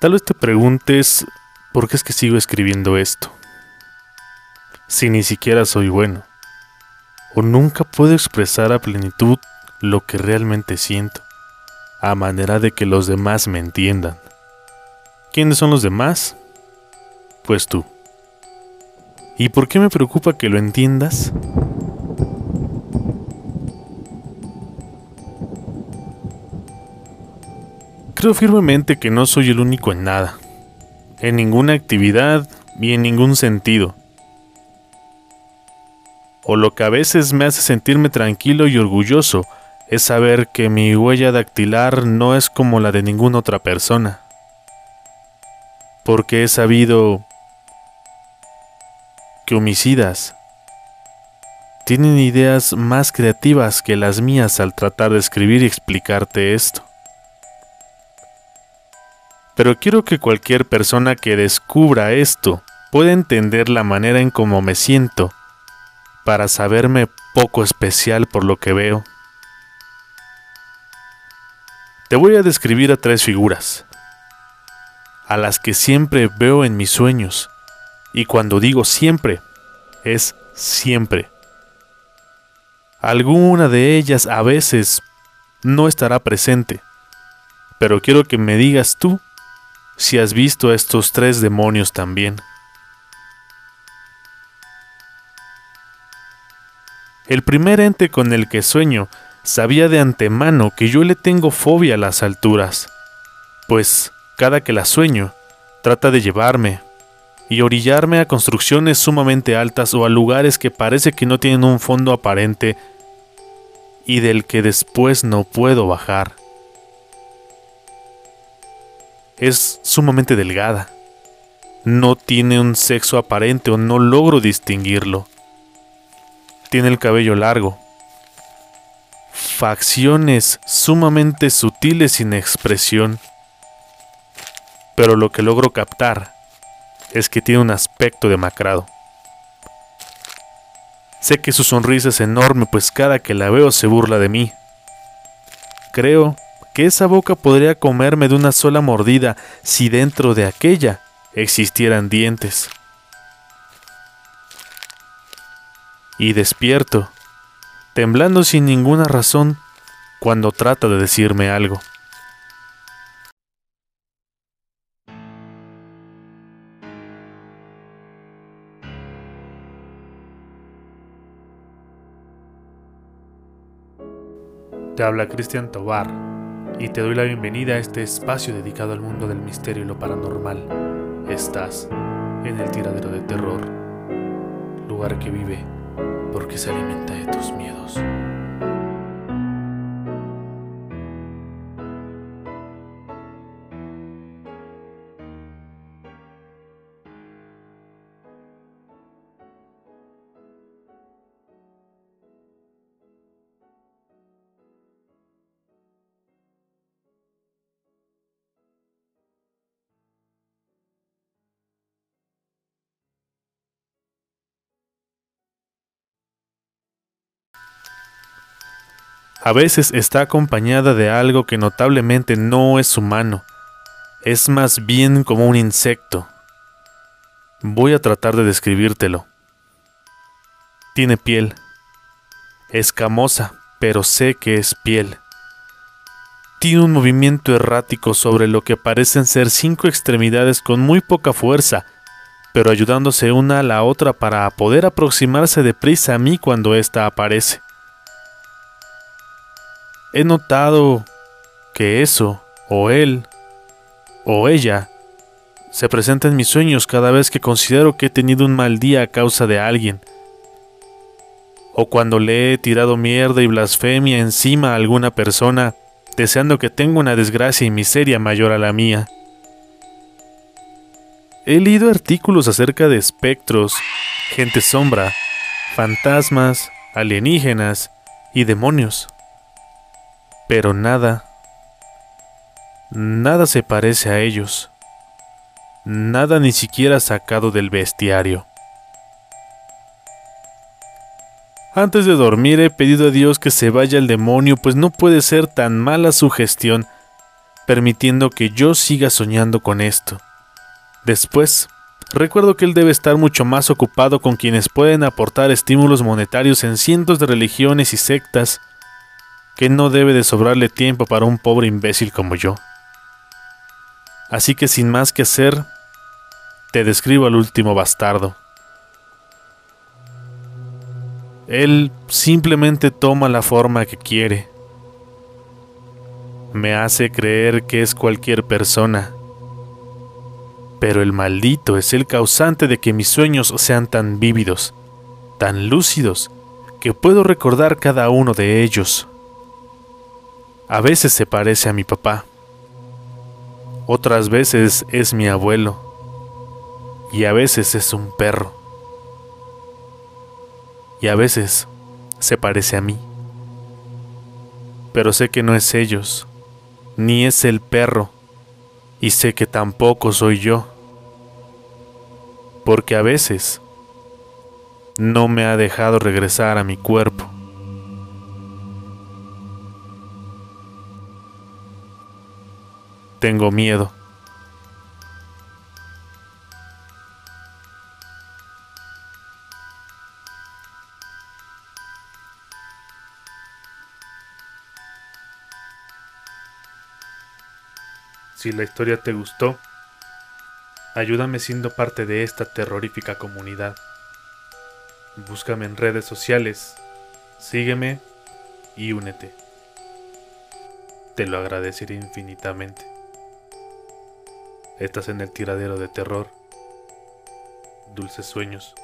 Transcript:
Tal vez te preguntes por qué es que sigo escribiendo esto. Si ni siquiera soy bueno. O nunca puedo expresar a plenitud lo que realmente siento, a manera de que los demás me entiendan. ¿Quiénes son los demás? Pues tú. ¿Y por qué me preocupa que lo entiendas? Creo firmemente que no soy el único en nada, en ninguna actividad y en ningún sentido. O lo que a veces me hace sentirme tranquilo y orgulloso es saber que mi huella dactilar no es como la de ninguna otra persona. Porque he sabido que homicidas tienen ideas más creativas que las mías al tratar de escribir y explicarte esto. Pero quiero que cualquier persona que descubra esto pueda entender la manera en cómo me siento para saberme poco especial por lo que veo. Te voy a describir a tres figuras, a las que siempre veo en mis sueños, y cuando digo siempre, es siempre. Alguna de ellas a veces no estará presente, pero quiero que me digas tú si has visto a estos tres demonios también. El primer ente con el que sueño sabía de antemano que yo le tengo fobia a las alturas, pues cada que la sueño trata de llevarme y orillarme a construcciones sumamente altas o a lugares que parece que no tienen un fondo aparente y del que después no puedo bajar es sumamente delgada. No tiene un sexo aparente o no logro distinguirlo. Tiene el cabello largo. Facciones sumamente sutiles sin expresión. Pero lo que logro captar es que tiene un aspecto demacrado. Sé que su sonrisa es enorme, pues cada que la veo se burla de mí. Creo que esa boca podría comerme de una sola mordida si dentro de aquella existieran dientes. Y despierto, temblando sin ninguna razón, cuando trata de decirme algo. Te habla Cristian Tobar y te doy la bienvenida a este espacio dedicado al mundo del misterio y lo paranormal. Estás en el tiradero de terror, lugar que vive porque se alimenta de tus miedos. A veces está acompañada de algo que notablemente no es humano, es más bien como un insecto. Voy a tratar de describírtelo. Tiene piel, escamosa, pero sé que es piel. Tiene un movimiento errático sobre lo que parecen ser cinco extremidades con muy poca fuerza, pero ayudándose una a la otra para poder aproximarse deprisa a mí cuando ésta aparece. He notado que eso, o él, o ella, se presenta en mis sueños cada vez que considero que he tenido un mal día a causa de alguien, o cuando le he tirado mierda y blasfemia encima a alguna persona, deseando que tenga una desgracia y miseria mayor a la mía. He leído artículos acerca de espectros, gente sombra, fantasmas, alienígenas y demonios. Pero nada, nada se parece a ellos. Nada ni siquiera sacado del bestiario. Antes de dormir he pedido a Dios que se vaya el demonio, pues no puede ser tan mala su gestión, permitiendo que yo siga soñando con esto. Después, recuerdo que él debe estar mucho más ocupado con quienes pueden aportar estímulos monetarios en cientos de religiones y sectas, que no debe de sobrarle tiempo para un pobre imbécil como yo. Así que sin más que hacer, te describo al último bastardo. Él simplemente toma la forma que quiere. Me hace creer que es cualquier persona. Pero el maldito es el causante de que mis sueños sean tan vívidos, tan lúcidos, que puedo recordar cada uno de ellos. A veces se parece a mi papá. Otras veces es mi abuelo. Y a veces es un perro y a veces se parece a mí. Pero sé que no es ellos, ni es el perro, y sé que tampoco soy yo, porque a veces no me ha dejado regresar a mi cuerpo. Tengo miedo. Si la historia te gustó, ayúdame siendo parte de esta terrorífica comunidad. Búscame en redes sociales, sígueme y únete. Te lo agradeceré infinitamente. Estás en el tiradero de terror. Dulces sueños.